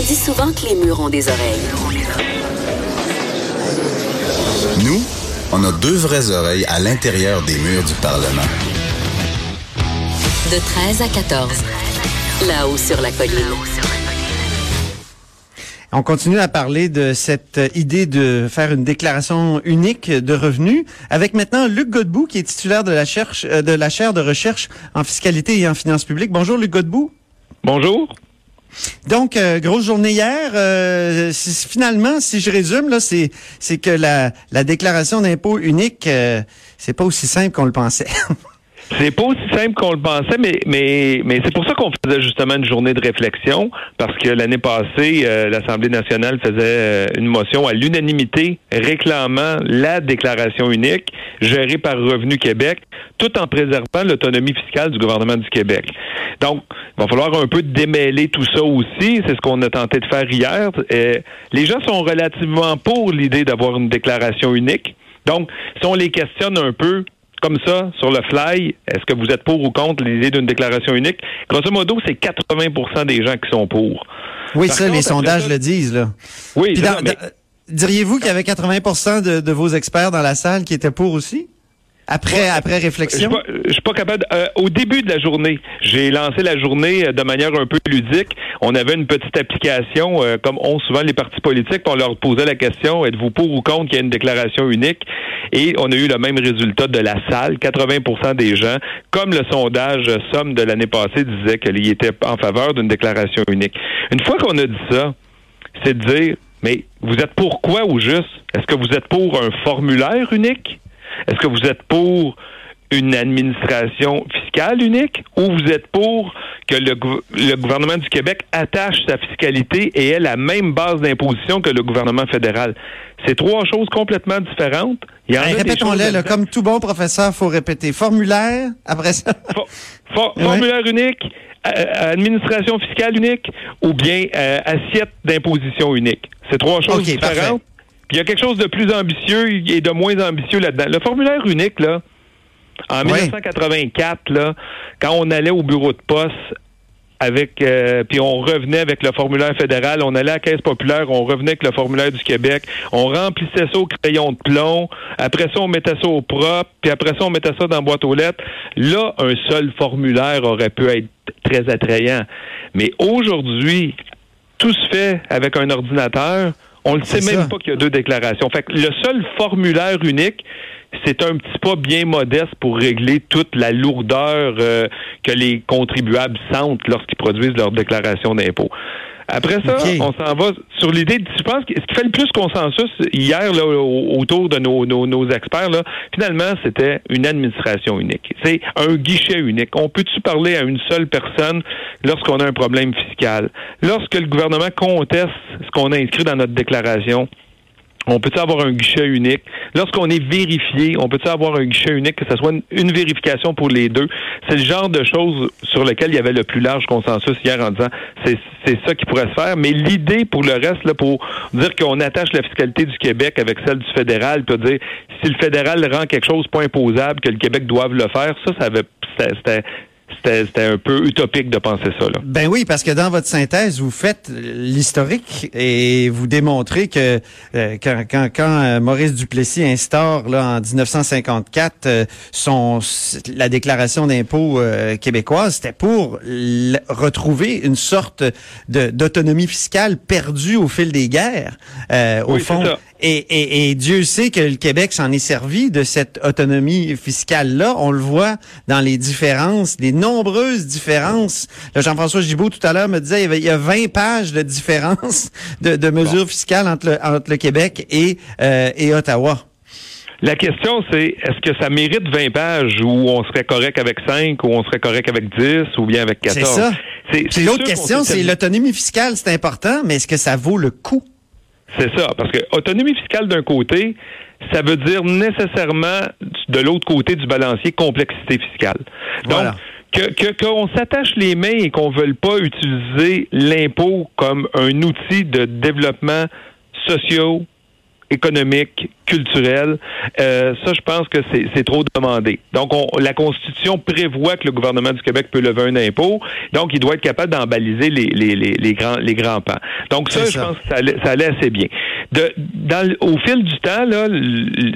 On dit souvent que les murs ont des oreilles. Nous, on a deux vraies oreilles à l'intérieur des murs du Parlement. De 13 à 14. Là-haut sur la colline. On continue à parler de cette idée de faire une déclaration unique de revenus avec maintenant Luc Godbout qui est titulaire de la, cherche, euh, de la chaire de recherche en fiscalité et en finances publiques. Bonjour Luc Godbout. Bonjour. Donc, euh, grosse journée hier. Euh, finalement, si je résume, là, c'est que la, la déclaration d'impôt unique, euh, c'est pas aussi simple qu'on le pensait. C'est pas aussi simple qu'on le pensait, mais mais c'est pour ça qu'on faisait justement une journée de réflexion, parce que l'année passée, euh, l'Assemblée nationale faisait euh, une motion à l'unanimité réclamant la déclaration unique gérée par Revenu Québec, tout en préservant l'autonomie fiscale du gouvernement du Québec. Donc, il va falloir un peu démêler tout ça aussi. C'est ce qu'on a tenté de faire hier. Euh, les gens sont relativement pour l'idée d'avoir une déclaration unique. Donc, si on les questionne un peu, comme ça, sur le fly, est-ce que vous êtes pour ou contre l'idée d'une déclaration unique? Grosso modo, c'est 80% des gens qui sont pour. Oui, ça, les sondages le disent, là. Oui, Diriez-vous qu'il y avait 80 de, de vos experts dans la salle qui étaient pour aussi? Après, après réflexion? Je suis pas, capable. Euh, au début de la journée, j'ai lancé la journée euh, de manière un peu ludique. On avait une petite application, euh, comme ont souvent les partis politiques. On leur posait la question êtes-vous pour ou contre qu'il y ait une déclaration unique? Et on a eu le même résultat de la salle. 80% des gens, comme le sondage Somme de l'année passée disait qu'il était en faveur d'une déclaration unique. Une fois qu'on a dit ça, c'est de dire mais vous êtes pour quoi au juste? Est-ce que vous êtes pour un formulaire unique? Est-ce que vous êtes pour une administration fiscale unique ou vous êtes pour que le, gouvernement du Québec attache sa fiscalité et ait la même base d'imposition que le gouvernement fédéral? C'est trois choses complètement différentes. Répétons-les, comme tout bon professeur, faut répéter. Formulaire, après ça. Formulaire unique, administration fiscale unique ou bien euh, assiette d'imposition unique. C'est trois choses différentes il y a quelque chose de plus ambitieux et de moins ambitieux là-dedans. Le formulaire unique, là, en 1984, là, quand on allait au bureau de poste avec euh, puis on revenait avec le formulaire fédéral, on allait à la caisse populaire, on revenait avec le formulaire du Québec, on remplissait ça au crayon de plomb, après ça on mettait ça au propre, puis après ça on mettait ça dans la boîte aux lettres. Là, un seul formulaire aurait pu être très attrayant. Mais aujourd'hui, tout se fait avec un ordinateur. On ne sait même pas qu'il y a deux déclarations. Fait que le seul formulaire unique, c'est un petit pas bien modeste pour régler toute la lourdeur euh, que les contribuables sentent lorsqu'ils produisent leur déclaration d'impôt. Après ça, on s'en va sur l'idée. Je pense que ce qui fait le plus consensus hier là, autour de nos, nos, experts, là, finalement, c'était une administration unique. C'est un guichet unique. On peut-tu parler à une seule personne lorsqu'on a un problème fiscal? Lorsque le gouvernement conteste ce qu'on a inscrit dans notre déclaration, on peut avoir un guichet unique? Lorsqu'on est vérifié, on peut avoir un guichet unique, que ce soit une, vérification pour les deux? C'est le genre de choses sur lesquelles il y avait le plus large consensus hier en disant c'est, c'est ça qui pourrait se faire. Mais l'idée pour le reste, là, pour dire qu'on attache la fiscalité du Québec avec celle du fédéral, peut dire si le fédéral rend quelque chose pas imposable, que le Québec doive le faire, ça, ça avait, c'était, c'était un peu utopique de penser ça. Là. Ben oui, parce que dans votre synthèse, vous faites l'historique et vous démontrez que euh, quand, quand, quand, euh, Maurice Duplessis instaure là, en 1954 euh, son, la déclaration d'impôt québécoise, c'était pour retrouver une sorte d'autonomie fiscale perdue au fil des guerres, au fond. Et, et, et, Dieu sait que le Québec s'en est servi de cette autonomie fiscale-là. On le voit dans les différences, les nombreuses différences. Jean-François Gibault, tout à l'heure, me disait il y a 20 pages de différences de, de mesures fiscales entre le, entre le Québec et, euh, et Ottawa. La question, c'est est-ce que ça mérite 20 pages où on serait correct avec 5 ou on serait correct avec 10 ou bien avec 14? C'est ça. C'est l'autre question, c'est l'autonomie fiscale, c'est important, mais est-ce que ça vaut le coup? C'est ça, parce que autonomie fiscale d'un côté, ça veut dire nécessairement de l'autre côté du balancier complexité fiscale. Donc, que qu'on s'attache les mains et qu'on ne veuille pas utiliser l'impôt comme un outil de développement socio économique, culturel, euh, ça, je pense que c'est trop demandé. Donc, on, la Constitution prévoit que le gouvernement du Québec peut lever un impôt, donc il doit être capable d'en baliser les, les, les, les, grands, les grands pans. Donc, ça, je pense que ça allait, ça allait assez bien. De, dans, au fil du temps, là,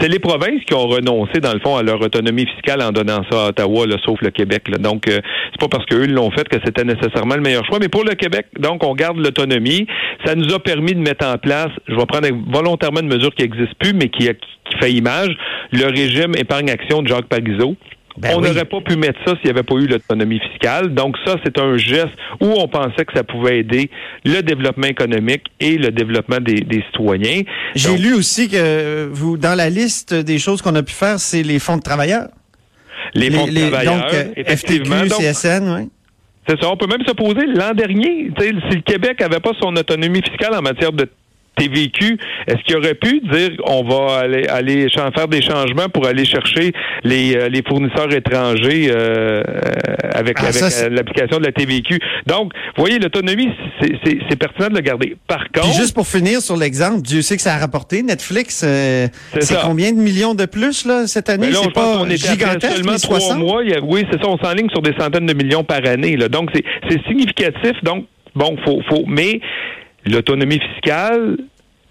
c'est les provinces qui ont renoncé, dans le fond, à leur autonomie fiscale en donnant ça à Ottawa, là, sauf le Québec. Là. Donc, euh, c'est pas parce qu'eux l'ont fait que c'était nécessairement le meilleur choix. Mais pour le Québec, donc, on garde l'autonomie. Ça nous a permis de mettre en place, je vais prendre volontairement une mesure qui n'existe plus, mais qui, qui fait image, le régime épargne-action de Jacques Parizeau. Ben on n'aurait pas pu mettre ça s'il n'y avait pas eu l'autonomie fiscale. Donc ça, c'est un geste où on pensait que ça pouvait aider le développement économique et le développement des, citoyens. J'ai lu aussi que vous, dans la liste des choses qu'on a pu faire, c'est les fonds de travailleurs. Les fonds de travailleurs, donc, euh, effectivement. FTQ, CSN, oui. C'est ça. On peut même se poser l'an dernier, si le Québec n'avait pas son autonomie fiscale en matière de TVQ, est-ce qu'il aurait pu dire on va aller, aller faire des changements pour aller chercher les, euh, les fournisseurs étrangers euh, avec, ah, avec l'application de la TVQ? Donc, vous voyez, l'autonomie, c'est pertinent de le garder. Par contre... juste pour finir sur l'exemple, Dieu sait que ça a rapporté. Netflix, euh, c'est combien de millions de plus là, cette année? C'est pas on gigantesque, seulement trois mois. oui, c'est ça, on s'enligne sur des centaines de millions par année. Là. Donc, c'est significatif. Donc, bon, faut, faut, mais l'autonomie fiscale,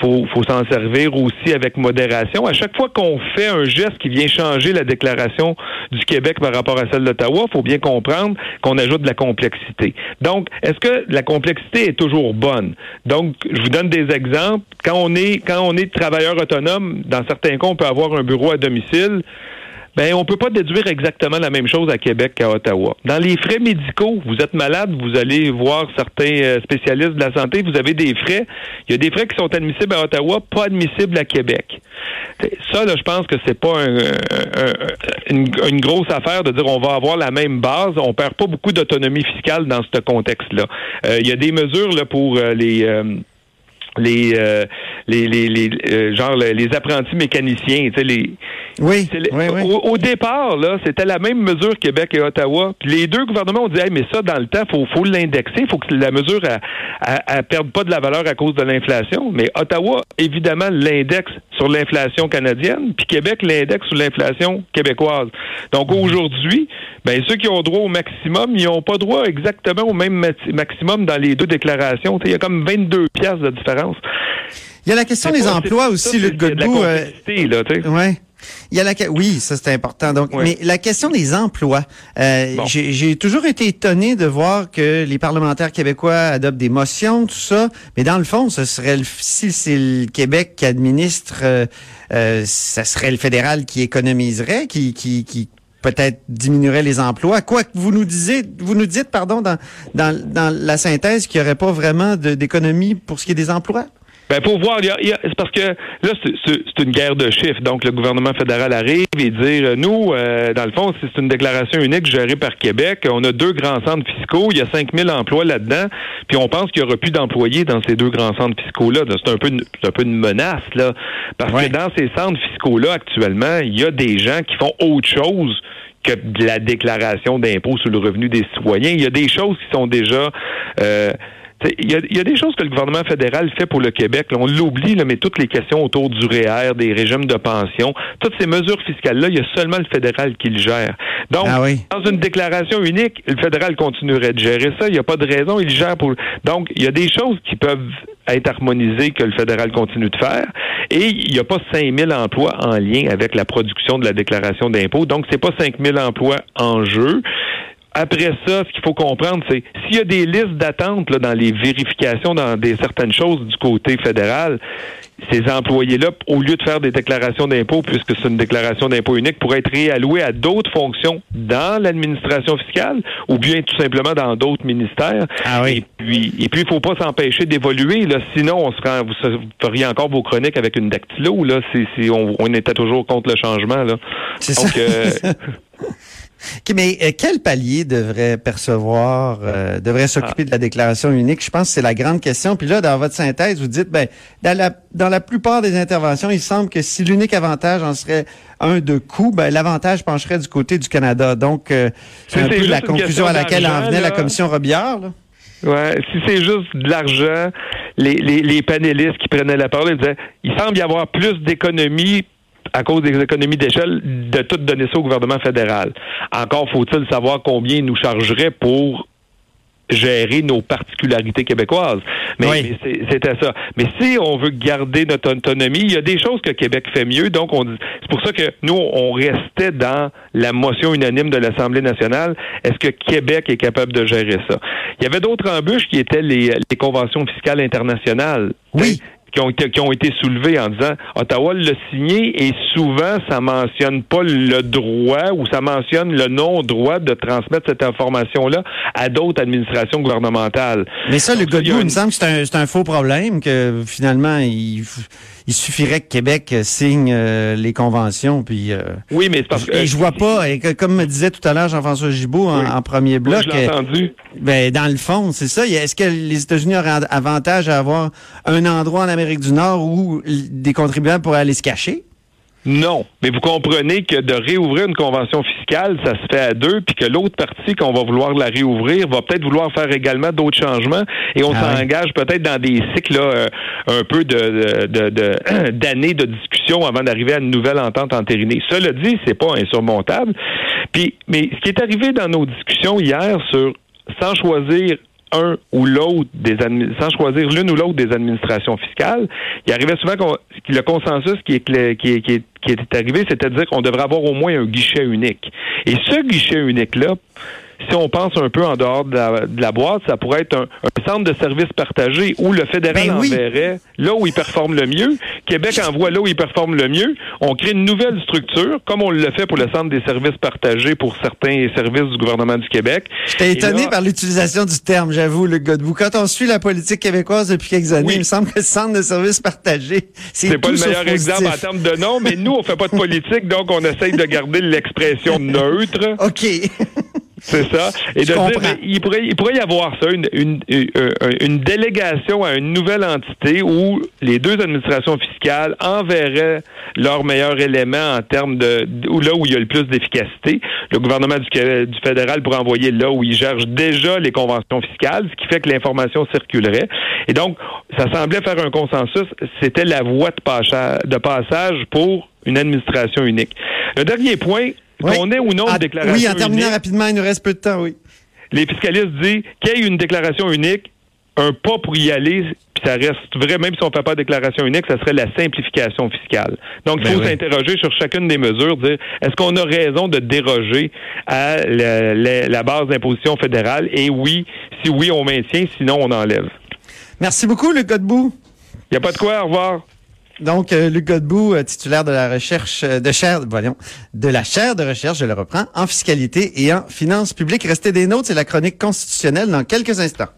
faut, faut s'en servir aussi avec modération. À chaque fois qu'on fait un geste qui vient changer la déclaration du Québec par rapport à celle d'Ottawa, faut bien comprendre qu'on ajoute de la complexité. Donc, est-ce que la complexité est toujours bonne? Donc, je vous donne des exemples. Quand on est, quand on est travailleur autonome, dans certains cas, on peut avoir un bureau à domicile ben on peut pas déduire exactement la même chose à Québec qu'à Ottawa. Dans les frais médicaux, vous êtes malade, vous allez voir certains euh, spécialistes de la santé, vous avez des frais. Il y a des frais qui sont admissibles à Ottawa, pas admissibles à Québec. Ça, là, je pense que c'est pas une, grosse affaire de dire on va avoir la même base. On perd pas beaucoup d'autonomie fiscale dans ce contexte-là. Euh, il y a des mesures là, pour euh, les euh, les, les, les euh, genre les apprentis mécaniciens, tu sais, les. Oui. Au, départ, là, c'était la même mesure Québec et Ottawa. Puis les deux gouvernements ont dit, hey, mais ça, dans le temps, faut, faut l'indexer, faut que la mesure ne perde pas de la valeur à cause de l'inflation. Mais Ottawa, évidemment, l'indexe sur l'inflation canadienne, puis Québec l'indexe sur l'inflation québécoise. Donc mhm. aujourd'hui, ben ceux qui ont droit au maximum, ils n'ont pas droit exactement au même maximum dans les deux déclarations. Il y a comme 22 pièces de différence. Il y a la question des emplois aussi, Luc Godbout. Euh, ouais. Il y a la oui, ça c'est important. Donc, mais la question des emplois, euh, j'ai toujours été étonné de voir que les parlementaires québécois adoptent des motions, tout ça. Mais dans le fond, ce serait le, si c'est le Québec qui administre, euh, euh, ça serait le fédéral qui économiserait, qui, qui, qui peut-être diminuerait les emplois. Quoi que vous nous disiez, vous nous dites, pardon, dans, dans, dans la synthèse qu'il n'y aurait pas vraiment d'économie pour ce qui est des emplois? Ben, pour voir, c'est parce que là, c'est une guerre de chiffres. Donc, le gouvernement fédéral arrive et dit, euh, nous, euh, dans le fond, c'est une déclaration unique gérée par Québec. On a deux grands centres fiscaux. Il y a 5000 emplois là-dedans. Puis on pense qu'il y aura plus d'employés dans ces deux grands centres fiscaux-là. C'est un peu une, un peu une menace, là. Parce que dans ces centres fiscaux-là, actuellement, il y a des gens qui font autre chose que de la déclaration d'impôt sur le revenu des citoyens. Il y a des choses qui sont déjà euh, il y, a, des choses que le gouvernement fédéral fait pour le Québec. on l'oublie, mais toutes les questions autour du REER, e des régimes de pension, toutes ces mesures fiscales-là, il y a seulement le fédéral qui le gère. Donc, ah dans une déclaration unique, le fédéral continuerait de gérer ça. Il n'y a pas de raison, il gère pour. Donc, il y a des choses qui peuvent être harmonisées que le fédéral continue de faire. Et il n'y a pas 5000 emplois en lien avec la production de la déclaration d'impôt. Donc, c'est pas 5000 emplois en jeu. Après ça, ce qu'il faut comprendre, c'est s'il y a des listes d'attente dans les vérifications dans des certaines choses du côté fédéral, ces employés-là, au lieu de faire des déclarations d'impôt, puisque c'est une déclaration d'impôt unique, pourraient être réalloués à d'autres fonctions dans l'administration fiscale ou bien tout simplement dans d'autres ministères. Ah oui. Et puis, et puis, il faut pas s'empêcher d'évoluer. Là, sinon, on vous feriez encore vos chroniques avec une dactylo. Là, si, on, on, était toujours contre le changement. Là. C'est ça. Euh, mais euh, quel palier devrait percevoir, euh, devrait s'occuper de la déclaration unique? Je pense que c'est la grande question. Puis là, dans votre synthèse, vous dites, ben, dans la, dans la plupart des interventions, il semble que si l'unique avantage en serait un de coût, ben, l'avantage pencherait du côté du Canada. Donc, euh, c'est un peu la conclusion à laquelle en venait la commission Robillard. Là. Ouais, si c'est juste de l'argent, les, les, les panélistes qui prenaient la parole, ils disaient, il semble y avoir plus d'économies à cause des économies d'échelle, de tout donner ça au gouvernement fédéral. Encore faut-il savoir combien il nous chargerait pour gérer nos particularités québécoises. Mais, c'était ça. Mais si on veut garder notre autonomie, il y a des choses que Québec fait mieux. Donc, on c'est pour ça que nous, on restait dans la motion unanime de l'Assemblée nationale. Est-ce que Québec est capable de gérer ça? Il y avait d'autres embûches qui étaient les, les conventions fiscales internationales. Oui qui ont, qui ont été soulevés en disant Ottawa l'a signé et souvent ça mentionne pas le droit ou ça mentionne le non-droit de transmettre cette information-là à d'autres administrations gouvernementales. Mais ça, le Godbout, il me semble que c'est un, un, faux problème, que finalement, il, il suffirait que Québec signe euh, les conventions, puis... Euh, oui, mais c'est parce que... Et je vois pas, et comme me disait tout à l'heure Jean-François Gibault en, premier bloc... Oui, je entendu. Ben, dans le fond, c'est ça. Est-ce que les États-Unis auraient avantage à avoir un endroit en Amérique du Nord où des contribuables pourraient aller se cacher? Non, mais vous comprenez que de réouvrir une convention fiscale, ça se fait à deux, puis que l'autre partie qu'on va vouloir la réouvrir va peut-être vouloir faire également d'autres changements, et on ah s'engage peut-être dans des cycles euh, un peu de, d'années de, de, discussion avant d'arriver à une nouvelle entente entérinée. Cela dit, c'est pas insurmontable. Puis, mais ce qui est arrivé dans nos discussions hier sur sans choisir un ou l'autre des sans choisir l'une ou l'autre des administrations fiscales, il arrivait souvent que le consensus qui est arrivé, c'était de dire qu'on devrait avoir au moins un guichet unique. Et ce guichet unique-là, si on pense un peu en dehors de la, boîte, ça pourrait être un, centre de services partagé où le fédéral ben enverrait là où il performe le mieux, Québec envoie là où il performe le mieux. On crée une nouvelle structure, comme on le fait pour le centre des services partagés pour certains services du gouvernement du Québec. J'étais étonné par l'utilisation du terme, j'avoue, le Godbout. Quand on suit la politique québécoise depuis quelques années, il me semble que le centre de services partagés, c'est pas le meilleur exemple en termes de nom, mais nous, on fait pas de politique, donc on essaye de garder l'expression neutre. OK. C'est ça. Et de dire, il pourrait, il pourrait y avoir ça, une, une, euh, une, délégation à une nouvelle entité où les deux administrations fiscales enverraient leurs meilleurs éléments en termes de où là où il y a le plus d'efficacité. Le gouvernement du, du fédéral pourrait envoyer là où il gère déjà les conventions fiscales, ce qui fait que l'information circulerait. Et donc, ça semblait faire un consensus. C'était la voie de passage, de passage pour une administration unique. Le dernier point, qu'on ait ou non une déclaration Oui, en terminant rapidement, il nous reste peu de temps, oui. Les fiscalistes disent qu'il y ait une déclaration unique, un pas pour y aller, puis ça reste vrai, même si on ne fait pas de déclaration unique, ça serait la simplification fiscale. Donc, il ben faut s'interroger sur chacune des mesures, dire est-ce qu'on a raison de déroger à la, base d'imposition fédérale? Et oui, si oui, on maintient, sinon on enlève. Merci beaucoup, Luc Godbout. Il n'y a pas de quoi, au revoir. Donc, euh, Luc Godbout, euh, titulaire de la recherche euh, de chaire, voyons, de la chaire de recherche, je le reprends, en fiscalité et en finances publiques. Restez des notes, c'est la chronique constitutionnelle dans quelques instants.